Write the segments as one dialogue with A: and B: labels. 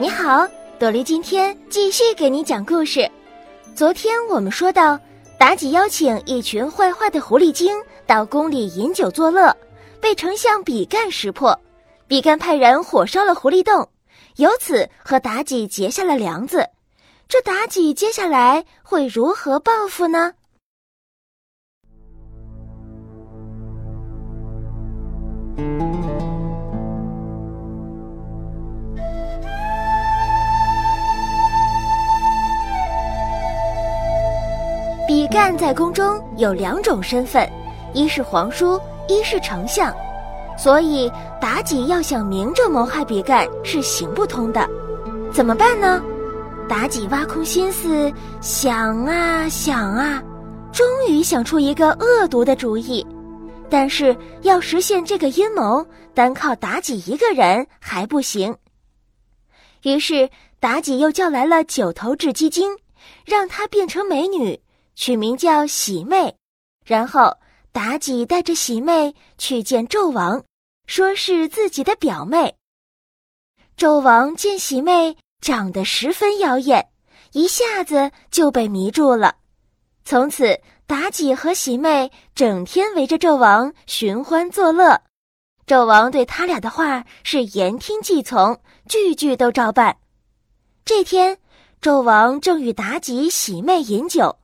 A: 你好，朵莉今天继续给你讲故事。昨天我们说到，妲己邀请一群坏坏的狐狸精到宫里饮酒作乐，被丞相比干识破。比干派人火烧了狐狸洞，由此和妲己结下了梁子。这妲己接下来会如何报复呢？在宫中有两种身份，一是皇叔，一是丞相，所以妲己要想明着谋害比干是行不通的。怎么办呢？妲己挖空心思想啊想啊，终于想出一个恶毒的主意。但是要实现这个阴谋，单靠妲己一个人还不行。于是妲己又叫来了九头雉鸡精，让她变成美女。取名叫喜妹，然后妲己带着喜妹去见纣王，说是自己的表妹。纣王见喜妹长得十分妖艳，一下子就被迷住了。从此，妲己和喜妹整天围着纣王寻欢作乐。纣王对他俩的话是言听计从，句句都照办。这天，纣王正与妲己、喜妹饮酒。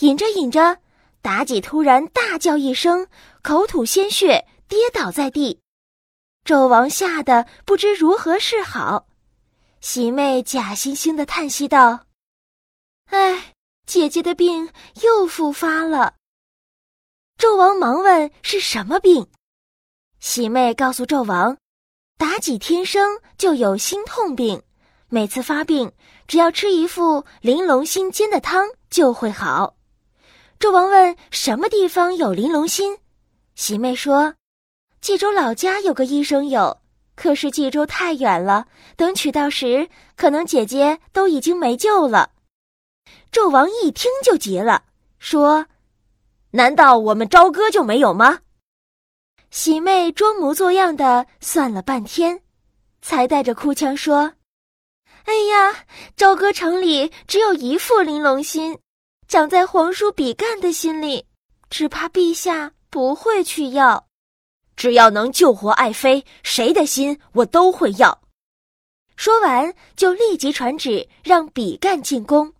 A: 饮着饮着，妲己突然大叫一声，口吐鲜血，跌倒在地。纣王吓得不知如何是好。喜妹假惺惺的叹息道：“哎，姐姐的病又复发了。”纣王忙问是什么病。喜妹告诉纣王：“妲己天生就有心痛病，每次发病，只要吃一副玲珑心煎的汤就会好。”纣王问：“什么地方有玲珑心？”喜妹说：“冀州老家有个医生有，可是冀州太远了，等取到时，可能姐姐都已经没救了。”纣王一听就急了，说：“难道我们朝歌就没有吗？”喜妹装模作样的算了半天，才带着哭腔说：“哎呀，朝歌城里只有一副玲珑心。”长在皇叔比干的心里，只怕陛下不会去要。只要能救活爱妃，谁的心我都会要。说完，就立即传旨让比干进宫。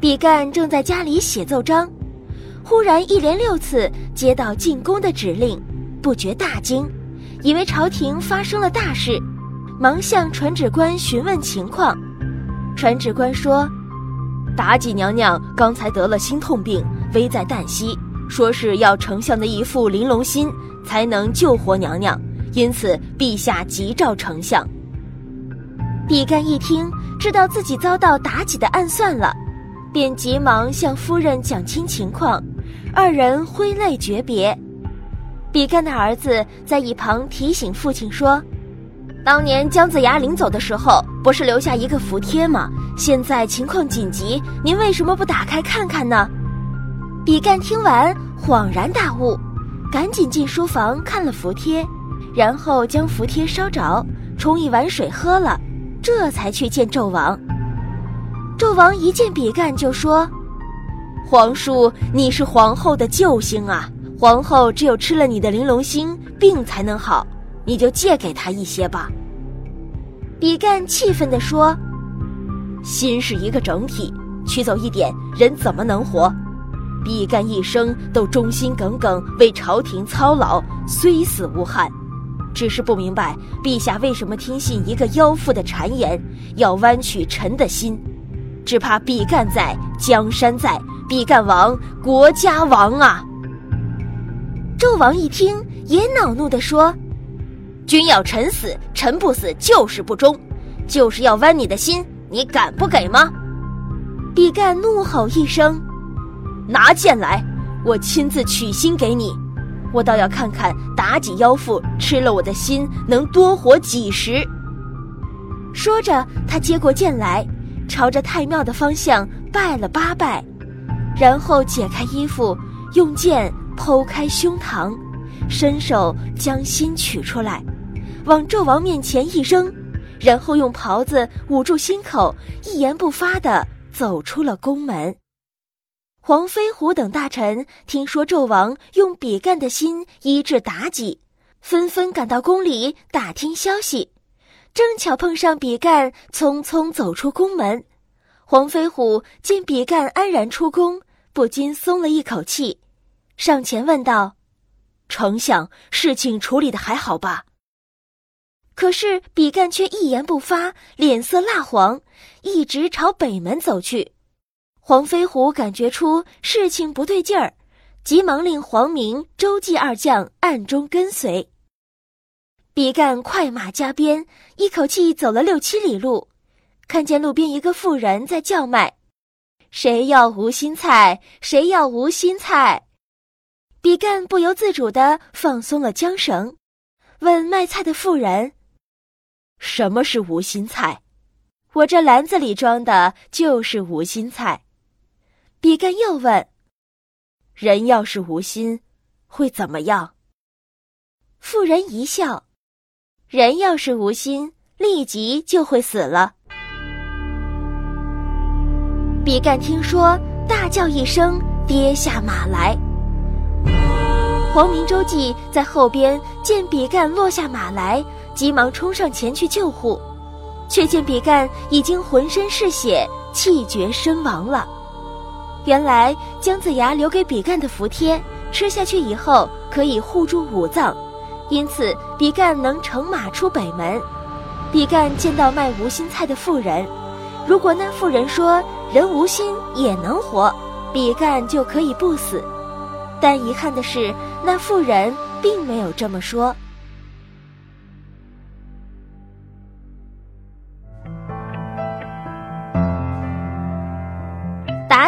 A: 比干正在家里写奏章，忽然一连六次接到进宫的指令，不觉大惊，以为朝廷发生了大事，忙向传旨官询问情况。传旨官说。妲己娘娘刚才得了心痛病，危在旦夕，说是要丞相的一副玲珑心才能救活娘娘，因此陛下急召丞相。比干一听，知道自己遭到妲己的暗算了，便急忙向夫人讲清情况，二人挥泪诀别。比干的儿子在一旁提醒父亲说。当年姜子牙临走的时候，不是留下一个符贴吗？现在情况紧急，您为什么不打开看看呢？比干听完恍然大悟，赶紧进书房看了符贴，然后将符贴烧着，冲一碗水喝了，这才去见纣王。纣王一见比干就说：“皇叔，你是皇后的救星啊！皇后只有吃了你的玲珑心，病才能好。”你就借给他一些吧。”比干气愤地说，“心是一个整体，取走一点，人怎么能活？比干一生都忠心耿耿，为朝廷操劳，虽死无憾。只是不明白陛下为什么听信一个妖妇的谗言，要弯曲臣的心。只怕比干在，江山在，比干亡，国家亡啊！”纣王一听，也恼怒地说。君要臣死，臣不死就是不忠，就是要剜你的心，你敢不给吗？比干怒吼一声：“拿剑来，我亲自取心给你。我倒要看看妲己妖妇吃了我的心能多活几时。”说着，他接过剑来，朝着太庙的方向拜了八拜，然后解开衣服，用剑剖开胸膛，伸手将心取出来。往纣王面前一扔，然后用袍子捂住心口，一言不发地走出了宫门。黄飞虎等大臣听说纣王用比干的心医治妲己，纷纷赶到宫里打听消息。正巧碰上比干匆匆走出宫门，黄飞虎见比干安然出宫，不禁松了一口气，上前问道：“丞相，事情处理的还好吧？”可是比干却一言不发，脸色蜡黄，一直朝北门走去。黄飞虎感觉出事情不对劲儿，急忙令黄明、周记二将暗中跟随。比干快马加鞭，一口气走了六七里路，看见路边一个妇人在叫卖：“谁要无心菜？谁要无心菜？”比干不由自主地放松了缰绳，问卖菜的妇人。什么是无心菜？我这篮子里装的就是无心菜。比干又问：“人要是无心，会怎么样？”妇人一笑：“人要是无心，立即就会死了。”比干听说，大叫一声，跌下马来。黄明、周记在后边见比干落下马来。急忙冲上前去救护，却见比干已经浑身是血，气绝身亡了。原来姜子牙留给比干的符贴，吃下去以后可以护住五脏，因此比干能乘马出北门。比干见到卖无心菜的妇人，如果那妇人说人无心也能活，比干就可以不死。但遗憾的是，那妇人并没有这么说。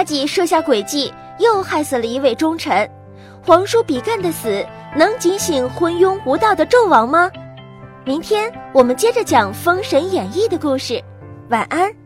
A: 妲己设下诡计，又害死了一位忠臣。皇叔比干的死，能警醒昏庸无道的纣王吗？明天我们接着讲《封神演义》的故事。晚安。